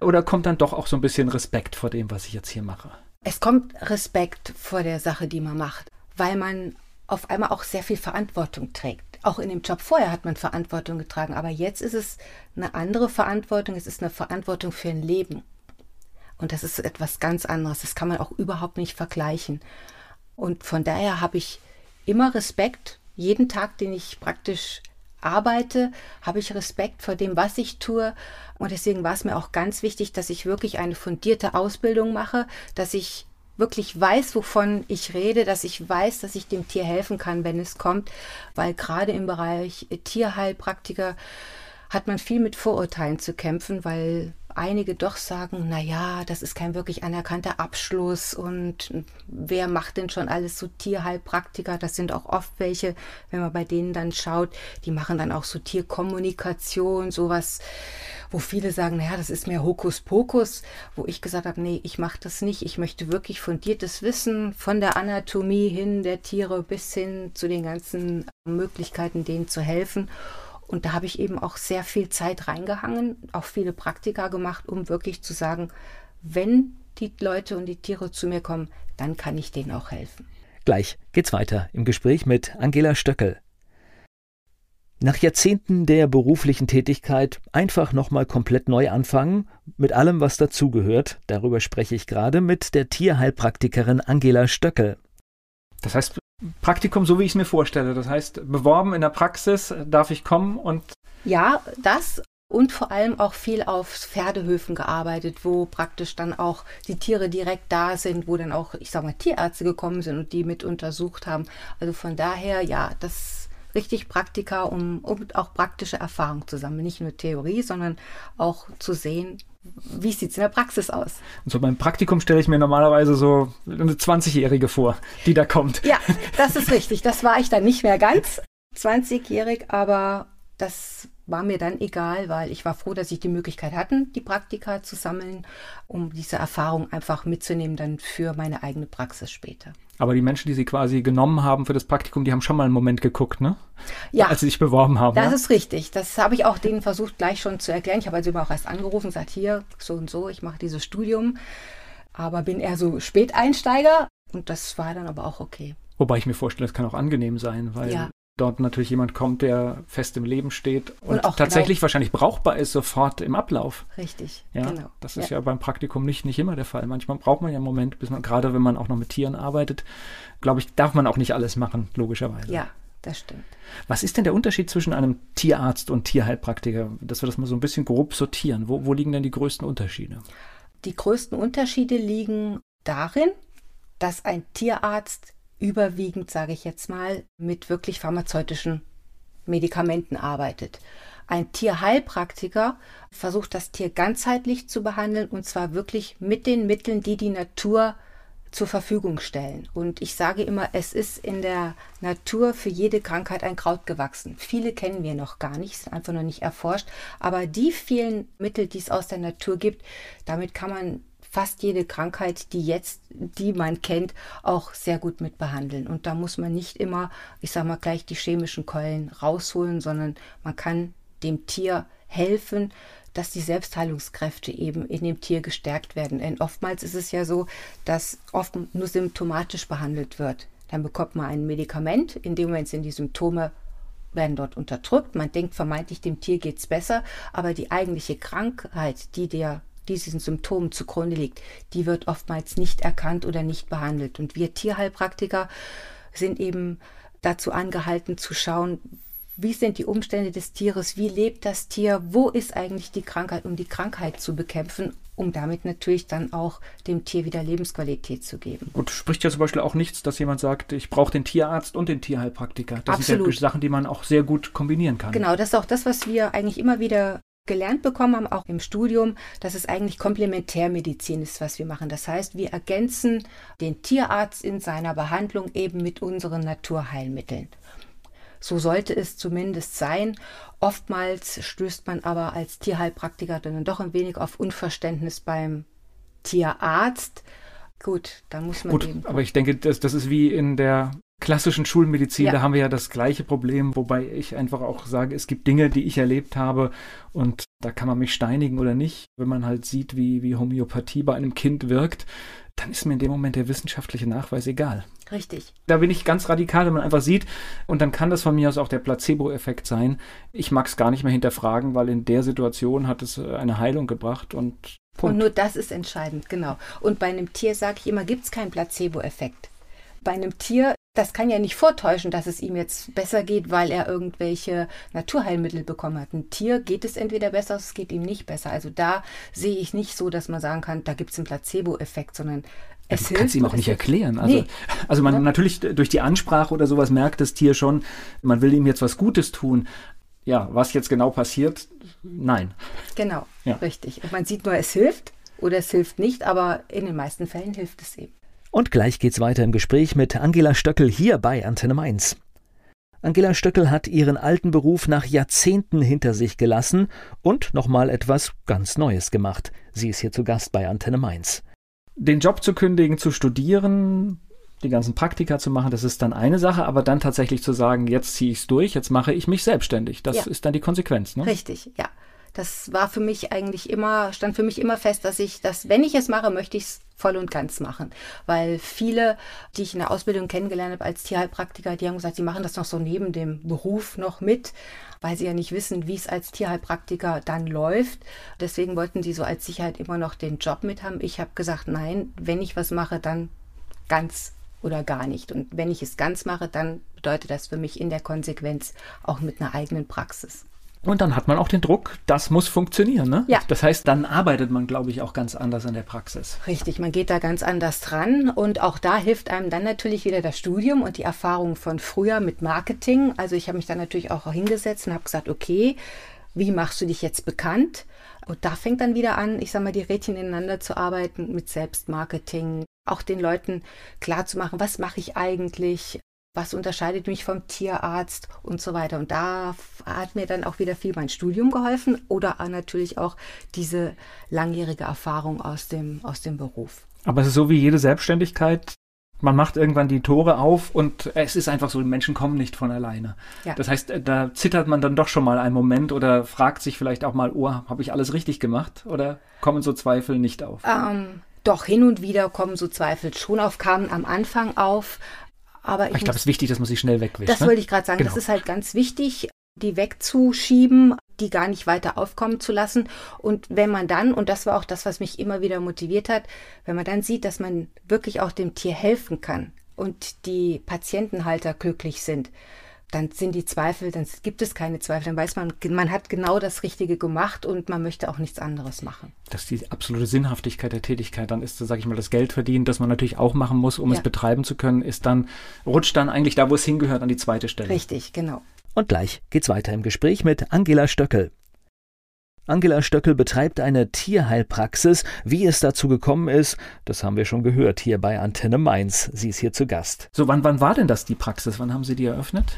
Oder kommt dann doch auch so ein bisschen Respekt vor dem, was ich jetzt hier mache? Es kommt Respekt vor der Sache, die man macht weil man auf einmal auch sehr viel Verantwortung trägt. Auch in dem Job vorher hat man Verantwortung getragen, aber jetzt ist es eine andere Verantwortung, es ist eine Verantwortung für ein Leben. Und das ist etwas ganz anderes, das kann man auch überhaupt nicht vergleichen. Und von daher habe ich immer Respekt, jeden Tag, den ich praktisch arbeite, habe ich Respekt vor dem, was ich tue. Und deswegen war es mir auch ganz wichtig, dass ich wirklich eine fundierte Ausbildung mache, dass ich wirklich weiß, wovon ich rede, dass ich weiß, dass ich dem Tier helfen kann, wenn es kommt, weil gerade im Bereich Tierheilpraktiker hat man viel mit Vorurteilen zu kämpfen, weil einige doch sagen, na ja, das ist kein wirklich anerkannter Abschluss und wer macht denn schon alles so Tierheilpraktiker? Das sind auch oft welche, wenn man bei denen dann schaut, die machen dann auch so Tierkommunikation, sowas, wo viele sagen, naja, das ist mehr Hokuspokus, wo ich gesagt habe, nee, ich mache das nicht. Ich möchte wirklich fundiertes Wissen von der Anatomie hin der Tiere bis hin zu den ganzen Möglichkeiten, denen zu helfen. Und da habe ich eben auch sehr viel Zeit reingehangen, auch viele Praktika gemacht, um wirklich zu sagen, wenn die Leute und die Tiere zu mir kommen, dann kann ich denen auch helfen. Gleich geht's weiter im Gespräch mit Angela Stöckel. Nach Jahrzehnten der beruflichen Tätigkeit einfach nochmal komplett neu anfangen, mit allem, was dazugehört, darüber spreche ich gerade mit der Tierheilpraktikerin Angela Stöckel. Das heißt, Praktikum, so wie ich es mir vorstelle. Das heißt, beworben in der Praxis, darf ich kommen und. Ja, das und vor allem auch viel auf Pferdehöfen gearbeitet, wo praktisch dann auch die Tiere direkt da sind, wo dann auch, ich sag mal, Tierärzte gekommen sind und die mit untersucht haben. Also von daher, ja, das richtig Praktika, um, um auch praktische Erfahrung zu sammeln. Nicht nur Theorie, sondern auch zu sehen, wie sieht es in der Praxis aus? Und so beim Praktikum stelle ich mir normalerweise so eine 20-Jährige vor, die da kommt. Ja, das ist richtig. Das war ich dann nicht mehr ganz 20-jährig, aber das war mir dann egal, weil ich war froh, dass ich die Möglichkeit hatte, die Praktika zu sammeln, um diese Erfahrung einfach mitzunehmen dann für meine eigene Praxis später. Aber die Menschen, die sie quasi genommen haben für das Praktikum, die haben schon mal einen Moment geguckt, ne? Ja. Als sie sich beworben haben. Das ja? ist richtig. Das habe ich auch denen versucht gleich schon zu erklären. Ich habe also immer auch erst angerufen und gesagt, hier, so und so, ich mache dieses Studium, aber bin eher so Späteinsteiger. Und das war dann aber auch okay. Wobei ich mir vorstelle, es kann auch angenehm sein, weil ja dort natürlich jemand kommt, der fest im Leben steht und, und auch tatsächlich genau. wahrscheinlich brauchbar ist sofort im Ablauf. Richtig, ja, genau. Das ist ja. ja. beim Praktikum nicht, nicht immer der Fall. Manchmal braucht man ja einen Moment, bis man, gerade wenn man auch noch mit Tieren arbeitet, glaube ich, darf man auch nicht alles machen, logischerweise. Ja, das stimmt. Was ist denn der Unterschied zwischen einem Tierarzt und Tierheilpraktiker, dass wir das mal so ein bisschen grob sortieren? Wo, wo liegen denn die größten Unterschiede? Die größten Unterschiede liegen darin, dass ein Tierarzt überwiegend, sage ich jetzt mal, mit wirklich pharmazeutischen Medikamenten arbeitet. Ein Tierheilpraktiker versucht das Tier ganzheitlich zu behandeln und zwar wirklich mit den Mitteln, die die Natur zur Verfügung stellen. Und ich sage immer, es ist in der Natur für jede Krankheit ein Kraut gewachsen. Viele kennen wir noch gar nicht, sind einfach noch nicht erforscht. Aber die vielen Mittel, die es aus der Natur gibt, damit kann man fast jede Krankheit, die jetzt, die man kennt, auch sehr gut mit behandeln. Und da muss man nicht immer, ich sag mal, gleich die chemischen Keulen rausholen, sondern man kann dem Tier helfen, dass die Selbstheilungskräfte eben in dem Tier gestärkt werden. Denn oftmals ist es ja so, dass oft nur symptomatisch behandelt wird. Dann bekommt man ein Medikament, in dem Moment sind die Symptome werden dort unterdrückt. Man denkt vermeintlich, dem Tier geht es besser, aber die eigentliche Krankheit, die der diesen Symptomen zugrunde liegt, die wird oftmals nicht erkannt oder nicht behandelt. Und wir Tierheilpraktiker sind eben dazu angehalten zu schauen, wie sind die Umstände des Tieres, wie lebt das Tier, wo ist eigentlich die Krankheit, um die Krankheit zu bekämpfen, um damit natürlich dann auch dem Tier wieder Lebensqualität zu geben. Und spricht ja zum Beispiel auch nichts, dass jemand sagt, ich brauche den Tierarzt und den Tierheilpraktiker. Das Absolut. sind ja Sachen, die man auch sehr gut kombinieren kann. Genau, das ist auch das, was wir eigentlich immer wieder gelernt bekommen haben, auch im Studium, dass es eigentlich Komplementärmedizin ist, was wir machen. Das heißt, wir ergänzen den Tierarzt in seiner Behandlung eben mit unseren Naturheilmitteln. So sollte es zumindest sein. Oftmals stößt man aber als Tierheilpraktiker dann doch ein wenig auf Unverständnis beim Tierarzt. Gut, dann muss man Gut, eben. Aber ich denke, das, das ist wie in der klassischen Schulmedizin, ja. da haben wir ja das gleiche Problem, wobei ich einfach auch sage, es gibt Dinge, die ich erlebt habe und da kann man mich steinigen oder nicht. Wenn man halt sieht, wie, wie Homöopathie bei einem Kind wirkt, dann ist mir in dem Moment der wissenschaftliche Nachweis egal. Richtig. Da bin ich ganz radikal, wenn man einfach sieht, und dann kann das von mir aus auch der Placebo-Effekt sein. Ich mag es gar nicht mehr hinterfragen, weil in der Situation hat es eine Heilung gebracht und Punkt. Und nur das ist entscheidend, genau. Und bei einem Tier sage ich immer, gibt es keinen Placebo-Effekt. Bei einem Tier das kann ja nicht vortäuschen, dass es ihm jetzt besser geht, weil er irgendwelche Naturheilmittel bekommen hat. Ein Tier geht es entweder besser, es geht ihm nicht besser. Also da sehe ich nicht so, dass man sagen kann, da gibt es einen Placebo-Effekt, sondern es ja, hilft. ihm auch nicht erklären. Also, nee. also man ja. natürlich durch die Ansprache oder sowas merkt das Tier schon, man will ihm jetzt was Gutes tun. Ja, was jetzt genau passiert, nein. Genau, ja. richtig. Und man sieht nur, es hilft oder es hilft nicht, aber in den meisten Fällen hilft es eben. Und gleich geht's weiter im Gespräch mit Angela Stöckel hier bei Antenne Mainz. Angela Stöckel hat ihren alten Beruf nach Jahrzehnten hinter sich gelassen und nochmal etwas ganz Neues gemacht. Sie ist hier zu Gast bei Antenne Mainz. Den Job zu kündigen, zu studieren, die ganzen Praktika zu machen, das ist dann eine Sache, aber dann tatsächlich zu sagen, jetzt ziehe ich es durch, jetzt mache ich mich selbstständig. Das ja. ist dann die Konsequenz, ne? Richtig, ja. Das war für mich eigentlich immer, stand für mich immer fest, dass ich das, wenn ich es mache, möchte ich es voll und ganz machen. Weil viele, die ich in der Ausbildung kennengelernt habe als Tierheilpraktiker, die haben gesagt, sie machen das noch so neben dem Beruf noch mit, weil sie ja nicht wissen, wie es als Tierheilpraktiker dann läuft. Deswegen wollten sie so als Sicherheit immer noch den Job mit haben. Ich habe gesagt, nein, wenn ich was mache, dann ganz oder gar nicht. Und wenn ich es ganz mache, dann bedeutet das für mich in der Konsequenz auch mit einer eigenen Praxis. Und dann hat man auch den Druck, das muss funktionieren. Ne? Ja. Das heißt, dann arbeitet man, glaube ich, auch ganz anders in der Praxis. Richtig, man geht da ganz anders dran und auch da hilft einem dann natürlich wieder das Studium und die Erfahrung von früher mit Marketing. Also ich habe mich dann natürlich auch hingesetzt und habe gesagt, okay, wie machst du dich jetzt bekannt? Und da fängt dann wieder an, ich sage mal, die Rädchen ineinander zu arbeiten mit Selbstmarketing, auch den Leuten klar zu machen, was mache ich eigentlich, was unterscheidet mich vom Tierarzt und so weiter. Und da hat mir dann auch wieder viel mein Studium geholfen oder natürlich auch diese langjährige Erfahrung aus dem, aus dem Beruf. Aber es ist so wie jede Selbstständigkeit. Man macht irgendwann die Tore auf und es ist einfach so, die Menschen kommen nicht von alleine. Ja. Das heißt, da zittert man dann doch schon mal einen Moment oder fragt sich vielleicht auch mal, oh, habe ich alles richtig gemacht? Oder kommen so Zweifel nicht auf? Ähm, doch hin und wieder kommen so Zweifel schon auf, kamen am Anfang auf. Aber ich, ich glaube, es ist wichtig, dass man sie schnell wegwischt. Das ne? wollte ich gerade sagen. Genau. Das ist halt ganz wichtig, die wegzuschieben, die gar nicht weiter aufkommen zu lassen. Und wenn man dann, und das war auch das, was mich immer wieder motiviert hat, wenn man dann sieht, dass man wirklich auch dem Tier helfen kann und die Patientenhalter glücklich sind, dann sind die Zweifel, dann gibt es keine Zweifel, dann weiß man, man hat genau das Richtige gemacht und man möchte auch nichts anderes machen. Das ist die absolute Sinnhaftigkeit der Tätigkeit. Dann ist, sage ich mal, das Geld verdienen, das man natürlich auch machen muss, um Ja. es betreiben zu können, ist dann, rutscht dann eigentlich da, wo es hingehört, an die zweite Stelle. Richtig, genau. Und gleich geht's weiter im Gespräch mit Angela Stöckel. Angela Stöckel betreibt eine Tierheilpraxis. Wie es dazu gekommen ist, das haben wir schon gehört hier bei Antenne Mainz. Sie ist hier zu Gast. So, wann, wann war denn das die Praxis? Wann haben Sie die eröffnet?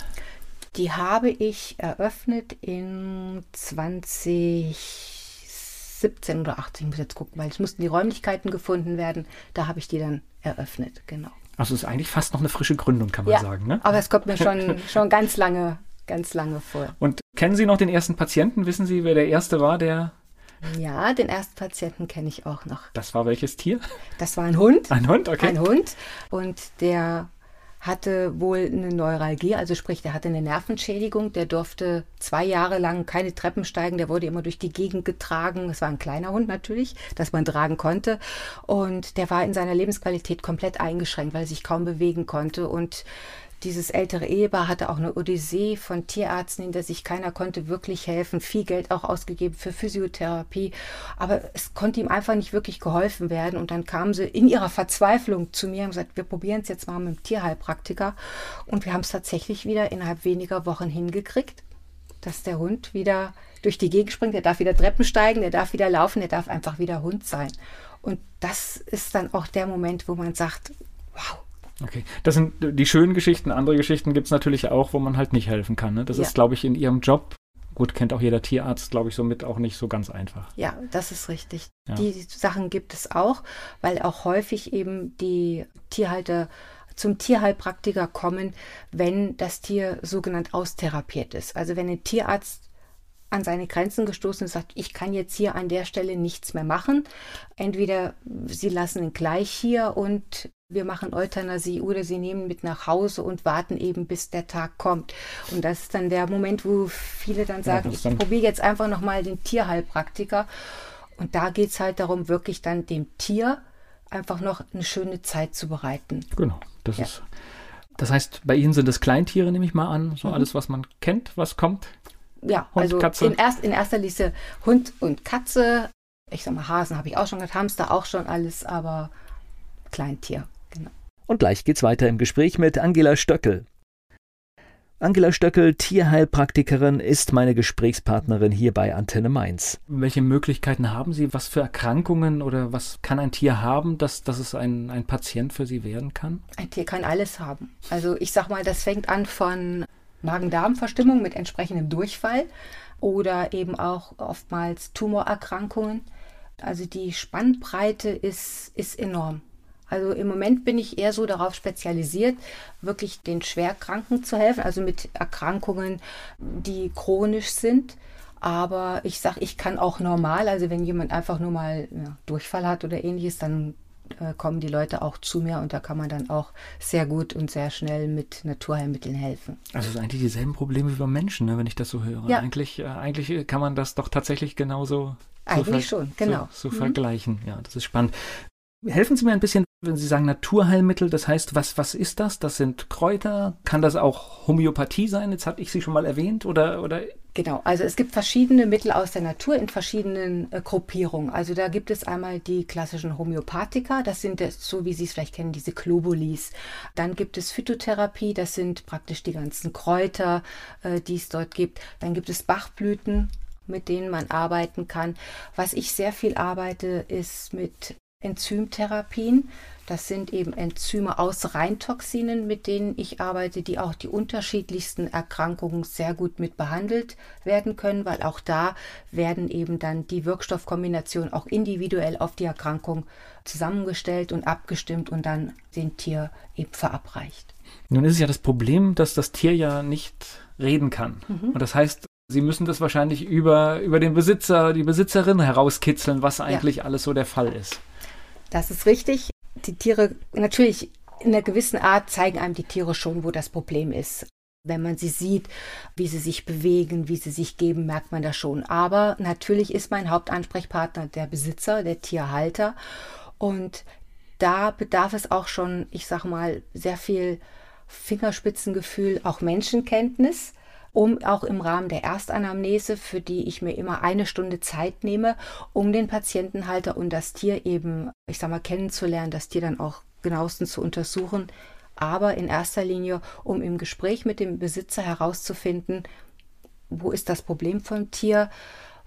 Die habe ich eröffnet in 2017 oder 18, ich muss jetzt gucken, weil es mussten die Räumlichkeiten gefunden werden. Da habe ich die dann eröffnet, genau. Also es ist eigentlich fast noch eine frische Gründung, kann man sagen. Ne? aber es kommt mir schon, schon ganz lange, ganz lange vor. Und kennen Sie noch den ersten Patienten? Wissen Sie, wer der erste war, der. Ja, den ersten Patienten kenne ich auch noch. Das war welches Tier? Das war ein Hund. Ein Hund, okay. Ein Hund. Und der hatte wohl eine Neuralgie, also sprich, der hatte eine Nervenschädigung. Der durfte zwei Jahre lang keine Treppen steigen. Der wurde immer durch die Gegend getragen. Es war ein kleiner Hund natürlich, dass man tragen konnte. Und der war in seiner Lebensqualität komplett eingeschränkt, weil er sich kaum bewegen konnte. Und dieses ältere Ehepaar hatte auch eine Odyssee von Tierärzten hinter sich. Keiner konnte wirklich helfen. Viel Geld auch ausgegeben für Physiotherapie. Aber es konnte ihm einfach nicht wirklich geholfen werden. Und dann kamen sie in ihrer Verzweiflung zu mir und gesagt, wir probieren es jetzt mal mit dem Tierheilpraktiker. Und wir haben es tatsächlich wieder innerhalb weniger Wochen hingekriegt, dass der Hund wieder durch die Gegend springt. Der darf wieder Treppen steigen, der darf wieder laufen, der darf einfach wieder Hund sein. Und das ist dann auch der Moment, wo man sagt, wow, Okay, das sind die schönen Geschichten. Andere Geschichten gibt es natürlich auch, wo man halt nicht helfen kann. Ne? Das Ja. ist, glaube ich, in Ihrem Job, gut, kennt auch jeder Tierarzt, glaube ich, somit auch nicht so ganz einfach. Ja, das ist richtig. Ja. Die Sachen gibt es auch, weil auch häufig eben die Tierhalter zum Tierheilpraktiker kommen, wenn das Tier sogenannt austherapiert ist. Also wenn ein Tierarzt an seine Grenzen gestoßen ist, sagt, ich kann jetzt hier an der Stelle nichts mehr machen. Entweder sie lassen ihn gleich hier und wir machen Euthanasie oder sie nehmen mit nach Hause und warten eben, bis der Tag kommt. Und das ist dann der Moment, wo viele dann sagen, ist ich probiere jetzt einfach nochmal den Tierheilpraktiker. Und da geht es halt darum, wirklich dann dem Tier einfach noch eine schöne Zeit zu bereiten. Genau, das Ja. ist. Das heißt, bei Ihnen sind es Kleintiere, nehme ich mal an, Mhm. so alles, was man kennt, was kommt. Ja, Hund, also Katze? In, erst, in erster Linie Hund und Katze. Ich sag mal, Hasen habe ich auch schon gehabt, Hamster auch schon alles, aber Kleintier. Und gleich geht's weiter im Gespräch mit Angela Stöckel. Angela Stöckel, Tierheilpraktikerin, ist meine Gesprächspartnerin hier bei Antenne Mainz. Welche Möglichkeiten haben Sie? Was für Erkrankungen oder was kann ein Tier haben, dass, dass es ein, ein Patient für Sie werden kann? Ein Tier kann alles haben. Also ich sag mal, das fängt an von Magen-Darm-Verstimmung mit entsprechendem Durchfall oder eben auch oftmals Tumorerkrankungen. Also die Spannbreite ist, ist enorm. Also im Moment bin ich eher so darauf spezialisiert, wirklich den Schwerkranken zu helfen, also mit Erkrankungen, die chronisch sind. Aber ich sage, ich kann auch normal, also wenn jemand einfach nur mal ja, Durchfall hat oder ähnliches, dann äh, kommen die Leute auch zu mir und da kann man dann auch sehr gut und sehr schnell mit Naturheilmitteln helfen. Also es sind eigentlich dieselben Probleme wie beim Menschen, ne, wenn ich das so höre. Ja. Eigentlich, äh, eigentlich kann man das doch tatsächlich genauso Eigentlich so schon, genau. so, so Mhm. vergleichen. Ja, das ist spannend. Helfen Sie mir ein bisschen, wenn Sie sagen Naturheilmittel, das heißt, was, was ist das? Das sind Kräuter? Kann das auch Homöopathie sein? Jetzt hatte ich sie schon mal erwähnt. Oder, oder Genau, also es gibt verschiedene Mittel aus der Natur in verschiedenen äh, Gruppierungen. Also da gibt es einmal die klassischen Homöopathika, das sind so wie Sie es vielleicht kennen, diese Globulis. Dann gibt es Phytotherapie, das sind praktisch die ganzen Kräuter, äh, die es dort gibt. Dann gibt es Bachblüten, mit denen man arbeiten kann. Was ich sehr viel arbeite, ist mit Enzymtherapien. Das sind eben Enzyme aus Reintoxinen, mit denen ich arbeite, die auch die unterschiedlichsten Erkrankungen sehr gut mit behandelt werden können, weil auch da werden eben dann die Wirkstoffkombinationen auch individuell auf die Erkrankung zusammengestellt und abgestimmt und dann dem Tier eben verabreicht. Nun ist es ja das Problem, dass das Tier ja nicht reden kann. Mhm. Und das heißt, Sie müssen das wahrscheinlich über, über den Besitzer, die Besitzerin herauskitzeln, was eigentlich ja. alles so der Fall ist. Das ist richtig. Die Tiere, natürlich in einer gewissen Art zeigen einem die Tiere schon, wo das Problem ist. Wenn man sie sieht, wie sie sich bewegen, wie sie sich geben, merkt man das schon. Aber natürlich ist mein Hauptansprechpartner der Besitzer, der Tierhalter. Und da bedarf es auch schon, ich sag mal, sehr viel Fingerspitzengefühl, auch Menschenkenntnis um auch im Rahmen der Erstanamnese, für die ich mir immer eine Stunde Zeit nehme, um den Patientenhalter und das Tier eben, ich sag mal, kennenzulernen, das Tier dann auch genauestens zu untersuchen, aber in erster Linie, um im Gespräch mit dem Besitzer herauszufinden, wo ist das Problem vom Tier,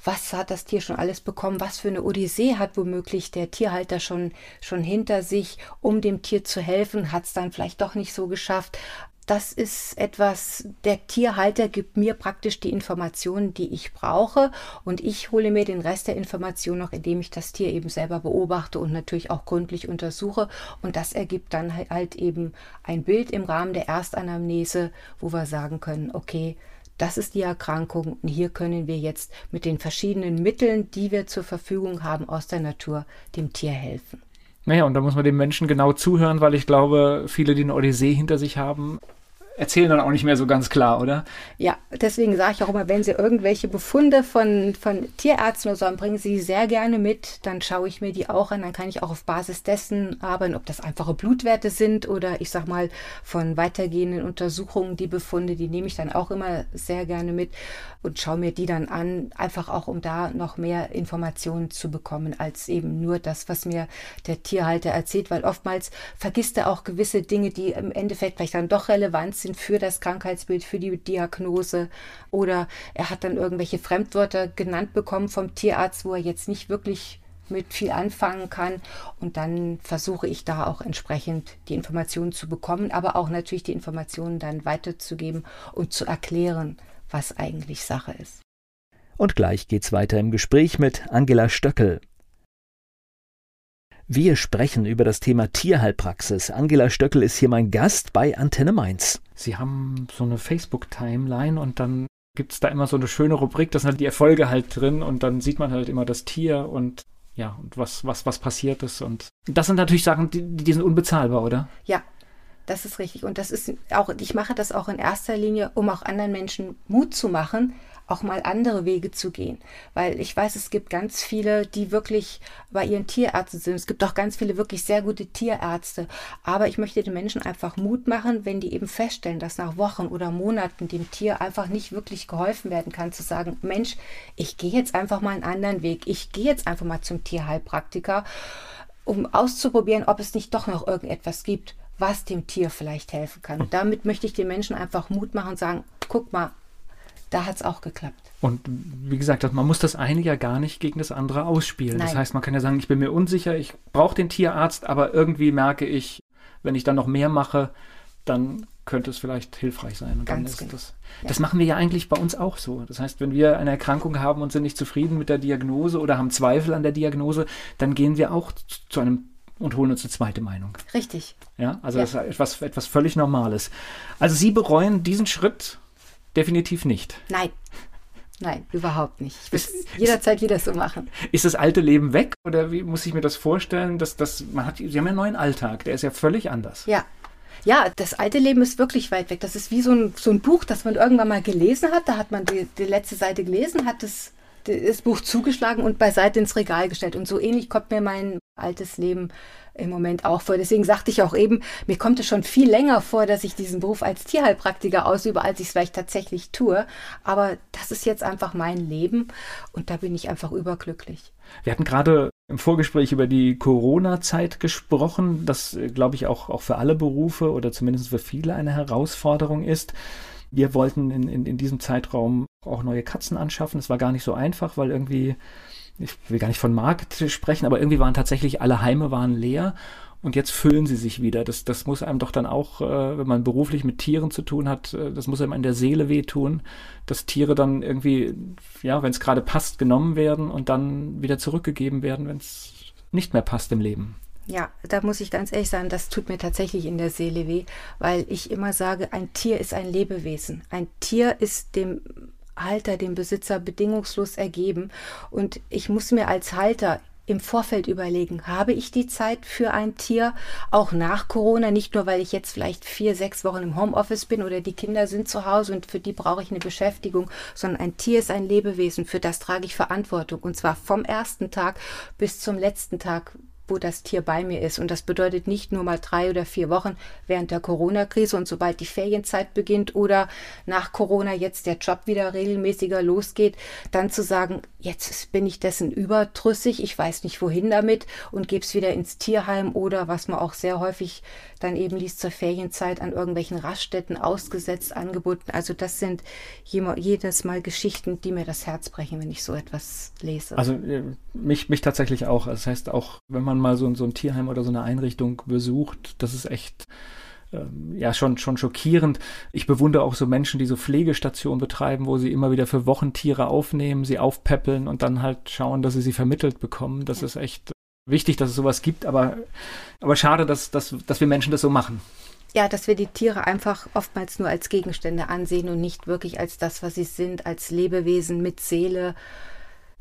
was hat das Tier schon alles bekommen, was für eine Odyssee hat womöglich der Tierhalter schon, schon hinter sich, um dem Tier zu helfen, hat es dann vielleicht doch nicht so geschafft das ist etwas, der Tierhalter gibt mir praktisch die Informationen, die ich brauche und ich hole mir den Rest der Informationen noch, indem ich das Tier eben selber beobachte und natürlich auch gründlich untersuche und das ergibt dann halt eben ein Bild im Rahmen der Erstanamnese, wo wir sagen können, okay, das ist die Erkrankung und hier können wir jetzt mit den verschiedenen Mitteln, die wir zur Verfügung haben aus der Natur, dem Tier helfen. Naja, und da muss man dem Menschen genau zuhören, weil ich glaube, viele, die eine Odyssee hinter sich haben, erzählen dann auch nicht mehr so ganz klar, oder? Ja, deswegen sage ich auch immer, wenn Sie irgendwelche Befunde von, von Tierärzten oder so haben, bringen Sie sehr gerne mit. Dann schaue ich mir die auch an. Dann kann ich auch auf Basis dessen arbeiten, ob das einfache Blutwerte sind oder ich sag mal von weitergehenden Untersuchungen die Befunde, die nehme ich dann auch immer sehr gerne mit und schaue mir die dann an, einfach auch um da noch mehr Informationen zu bekommen, als eben nur das, was mir der Tierhalter erzählt, weil oftmals vergisst er auch gewisse Dinge, die im Endeffekt vielleicht dann doch relevant sind sind für das Krankheitsbild, für die Diagnose. Oder er hat dann irgendwelche Fremdwörter genannt bekommen vom Tierarzt, wo er jetzt nicht wirklich mit viel anfangen kann. Und dann versuche ich da auch entsprechend die Informationen zu bekommen, aber auch natürlich die Informationen dann weiterzugeben und zu erklären, was eigentlich Sache ist. Und gleich geht's weiter im Gespräch mit Angela Stöckel. Wir sprechen über das Thema Tierheilpraxis. Angela Stöckel ist hier mein Gast bei Antenne Mainz. Sie haben so eine Facebook-Timeline und dann gibt es da immer so eine schöne Rubrik, da sind halt die Erfolge halt drin und dann sieht man halt immer das Tier und ja, und was, was, was passiert ist. Und das sind natürlich Sachen, die, die sind unbezahlbar, oder? Ja, das ist richtig. Und das ist auch, ich mache das auch in erster Linie, um auch anderen Menschen Mut zu machen, auch mal andere Wege zu gehen. Weil ich weiß, es gibt ganz viele, die wirklich bei ihren Tierärzten sind. Es gibt auch ganz viele wirklich sehr gute Tierärzte. Aber ich möchte den Menschen einfach Mut machen, wenn die eben feststellen, dass nach Wochen oder Monaten dem Tier einfach nicht wirklich geholfen werden kann, zu sagen, Mensch, ich gehe jetzt einfach mal einen anderen Weg. Ich gehe jetzt einfach mal zum Tierheilpraktiker, um auszuprobieren, ob es nicht doch noch irgendetwas gibt, was dem Tier vielleicht helfen kann. Und damit möchte ich den Menschen einfach Mut machen und sagen, guck mal, da hat es auch geklappt. Und wie gesagt, man muss das eine ja gar nicht gegen das andere ausspielen. Nein. Das heißt, man kann ja sagen, ich bin mir unsicher, ich brauche den Tierarzt, aber irgendwie merke ich, wenn ich dann noch mehr mache, dann könnte es vielleicht hilfreich sein. Und Ganz genau. das, ja. das machen wir ja eigentlich bei uns auch so. Das heißt, wenn wir eine Erkrankung haben und sind nicht zufrieden mit der Diagnose oder haben Zweifel an der Diagnose, dann gehen wir auch zu einem und holen uns eine zweite Meinung. Richtig. Ja, also ja. das ist etwas, etwas völlig Normales. Also Sie bereuen diesen Schritt Definitiv nicht. Nein. Nein, überhaupt nicht. Ich es jederzeit wieder so machen. Ist das alte Leben weg oder wie muss ich mir das vorstellen? Dass, dass man hat, Sie haben ja einen neuen Alltag, der ist ja völlig anders. Ja. Ja, das alte Leben ist wirklich weit weg. Das ist wie so ein, so ein Buch, das man irgendwann mal gelesen hat. Da hat man die, die letzte Seite gelesen, hat das, das Buch zugeschlagen und beiseite ins Regal gestellt. Und so ähnlich kommt mir mein altes Leben im Moment auch vor. Deswegen sagte ich auch eben, mir kommt es schon viel länger vor, dass ich diesen Beruf als Tierheilpraktiker ausübe, als ich es vielleicht tatsächlich tue. Aber das ist jetzt einfach mein Leben und da bin ich einfach überglücklich. Wir hatten gerade im Vorgespräch über die Corona-Zeit gesprochen, das, glaube ich, auch, auch für alle Berufe oder zumindest für viele eine Herausforderung ist. Wir wollten in, in, in diesem Zeitraum auch neue Katzen anschaffen. Es war gar nicht so einfach, weil irgendwie ich will gar nicht von Markt sprechen, aber irgendwie waren tatsächlich alle Heime waren leer und jetzt füllen sie sich wieder. Das, das muss einem doch dann auch, äh, wenn man beruflich mit Tieren zu tun hat, äh, das muss einem in der Seele wehtun, dass Tiere dann irgendwie, ja, wenn es gerade passt, genommen werden und dann wieder zurückgegeben werden, wenn es nicht mehr passt im Leben. Ja, da muss ich ganz ehrlich sagen, das tut mir tatsächlich in der Seele weh, weil ich immer sage, ein Tier ist ein Lebewesen. Ein Tier ist dem Halter dem Besitzer bedingungslos ergeben. Und ich muss mir als Halter im Vorfeld überlegen, habe ich die Zeit für ein Tier, auch nach Corona, nicht nur weil ich jetzt vielleicht vier, sechs Wochen im Homeoffice bin oder die Kinder sind zu Hause und für die brauche ich eine Beschäftigung, sondern ein Tier ist ein Lebewesen, für das trage ich Verantwortung. Und zwar vom ersten Tag bis zum letzten Tag, wo das Tier bei mir ist. Und das bedeutet nicht nur mal drei oder vier Wochen während der Corona-Krise und sobald die Ferienzeit beginnt oder nach Corona jetzt der Job wieder regelmäßiger losgeht, dann zu sagen, jetzt bin ich dessen überdrüssig, ich weiß nicht wohin damit und gebe es wieder ins Tierheim oder was man auch sehr häufig dann eben liest zur Ferienzeit an irgendwelchen Raststätten ausgesetzt, angeboten. Also das sind jedes Mal Geschichten, die mir das Herz brechen, wenn ich so etwas lese. Also äh, mich, mich tatsächlich auch. Das heißt auch, wenn man mal so, so ein Tierheim oder so eine Einrichtung besucht, das ist echt ähm, ja schon schon schockierend. Ich bewundere auch so Menschen, die so Pflegestationen betreiben, wo sie immer wieder für Wochen Tiere aufnehmen, sie aufpäppeln und dann halt schauen, dass sie sie vermittelt bekommen. Das ist echt wichtig, dass es sowas gibt, aber aber schade, dass dass dass wir Menschen das so machen. Ja, dass wir die Tiere einfach oftmals nur als Gegenstände ansehen und nicht wirklich als das, was sie sind, als Lebewesen mit Seele.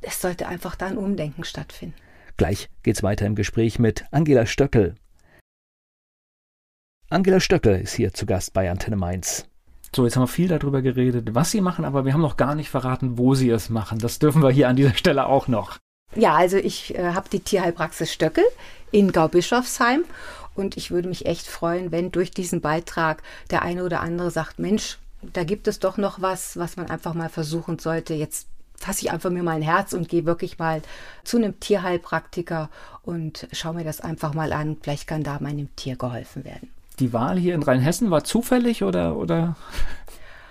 Es sollte einfach da ein Umdenken stattfinden. Gleich geht's weiter im Gespräch mit Angela Stöckel. Angela Stöckel ist hier zu Gast bei Antenne Mainz. So, jetzt haben wir viel darüber geredet, was Sie machen, aber wir haben noch gar nicht verraten, wo Sie es machen. Das dürfen wir hier an dieser Stelle auch noch. Ja, also ich äh, habe die Tierheilpraxis Stöckel in Gaubischofsheim und ich würde mich echt freuen, wenn durch diesen Beitrag der eine oder andere sagt, Mensch, da gibt es doch noch was, was man einfach mal versuchen sollte. Jetzt fasse ich einfach mir mein Herz und gehe wirklich mal zu einem Tierheilpraktiker und schaue mir das einfach mal an. Vielleicht kann da meinem Tier geholfen werden die Wahl hier in Rheinhessen war zufällig oder, oder?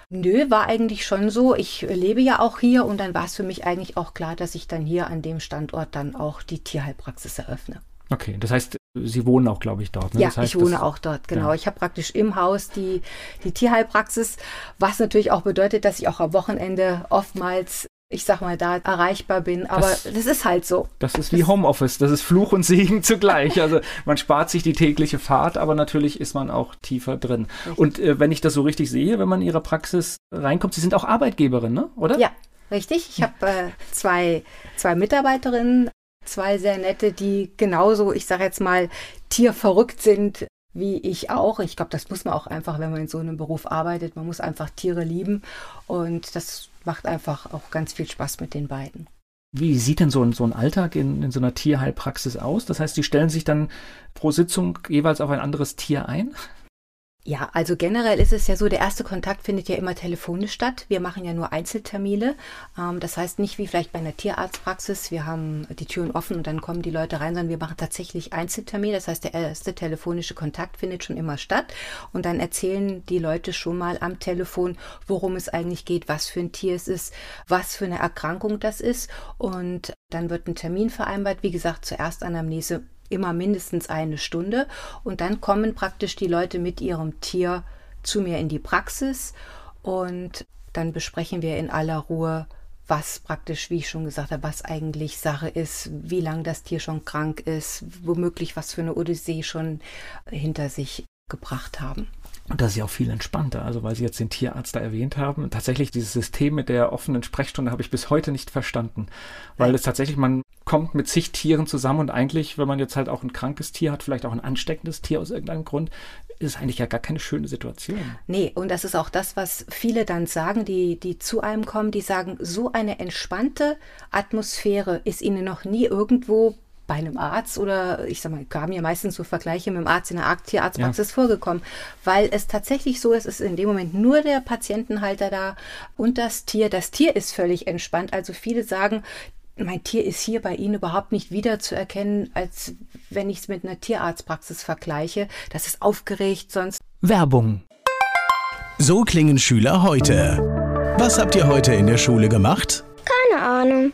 Nö, war eigentlich schon so. Ich lebe ja auch hier und dann war es für mich eigentlich auch klar, dass ich dann hier an dem Standort dann auch die Tierheilpraxis eröffne. Okay, das heißt, Sie wohnen auch, glaube ich, dort. Ne? Ja, das heißt, ich wohne auch dort, genau. Ja. Ich habe praktisch im Haus die, die Tierheilpraxis, was natürlich auch bedeutet, dass ich auch am Wochenende oftmals ich sag mal, da erreichbar bin. Aber das, das ist halt so. Das ist wie Homeoffice. Das ist Fluch und Segen zugleich. Also man spart sich die tägliche Fahrt, aber natürlich ist man auch tiefer drin. Richtig. Und äh, wenn ich das so richtig sehe, wenn man in Ihre Praxis reinkommt, Sie sind auch Arbeitgeberin, ne? oder? Ja, richtig. Ich habe äh, zwei, zwei Mitarbeiterinnen, zwei sehr nette, die genauso, ich sage jetzt mal, tierverrückt sind wie ich auch. Ich glaube, das muss man auch einfach, wenn man in so einem Beruf arbeitet. Man muss einfach Tiere lieben und das macht einfach auch ganz viel Spaß mit den beiden. Wie sieht denn so ein, so ein Alltag in, in so einer Tierheilpraxis aus? Das heißt, die stellen sich dann pro Sitzung jeweils auf ein anderes Tier ein? Ja, also generell ist es ja so, der erste Kontakt findet ja immer telefonisch statt. Wir machen ja nur Einzeltermine. Ähm, das heißt nicht wie vielleicht bei einer Tierarztpraxis, wir haben die Türen offen und dann kommen die Leute rein, sondern wir machen tatsächlich Einzeltermine. Das heißt, der erste telefonische Kontakt findet schon immer statt und dann erzählen die Leute schon mal am Telefon, worum es eigentlich geht, was für ein Tier es ist, was für eine Erkrankung das ist und dann wird ein Termin vereinbart. Wie gesagt, zuerst Anamnese immer mindestens eine Stunde und dann kommen praktisch die Leute mit ihrem Tier zu mir in die Praxis und dann besprechen wir in aller Ruhe, was praktisch, wie ich schon gesagt habe, was eigentlich Sache ist, wie lange das Tier schon krank ist, womöglich was für eine Odyssee schon hinter sich gebracht haben. Und das ist ja auch viel entspannter, also weil Sie jetzt den Tierarzt da erwähnt haben. Tatsächlich dieses System mit der offenen Sprechstunde habe ich bis heute nicht verstanden, weil es tatsächlich, man kommt mit zig Tieren zusammen und eigentlich, wenn man jetzt halt auch ein krankes Tier hat, vielleicht auch ein ansteckendes Tier aus irgendeinem Grund, ist eigentlich ja gar keine schöne Situation. Nee, und das ist auch das, was viele dann sagen, die, die zu einem kommen, die sagen, so eine entspannte Atmosphäre ist ihnen noch nie irgendwo bei einem Arzt oder ich sag mal, kamen ja meistens so Vergleiche mit dem Arzt in der Tierarztpraxis ja. vorgekommen, weil es tatsächlich so ist, ist in dem Moment nur der Patientenhalter da und das Tier. Das Tier ist völlig entspannt. Also viele sagen, mein Tier ist hier bei Ihnen überhaupt nicht wiederzuerkennen, als wenn ich es mit einer Tierarztpraxis vergleiche. Das ist aufgeregt, sonst. Werbung. So klingen Schüler heute. Was habt ihr heute in der Schule gemacht? Keine Ahnung.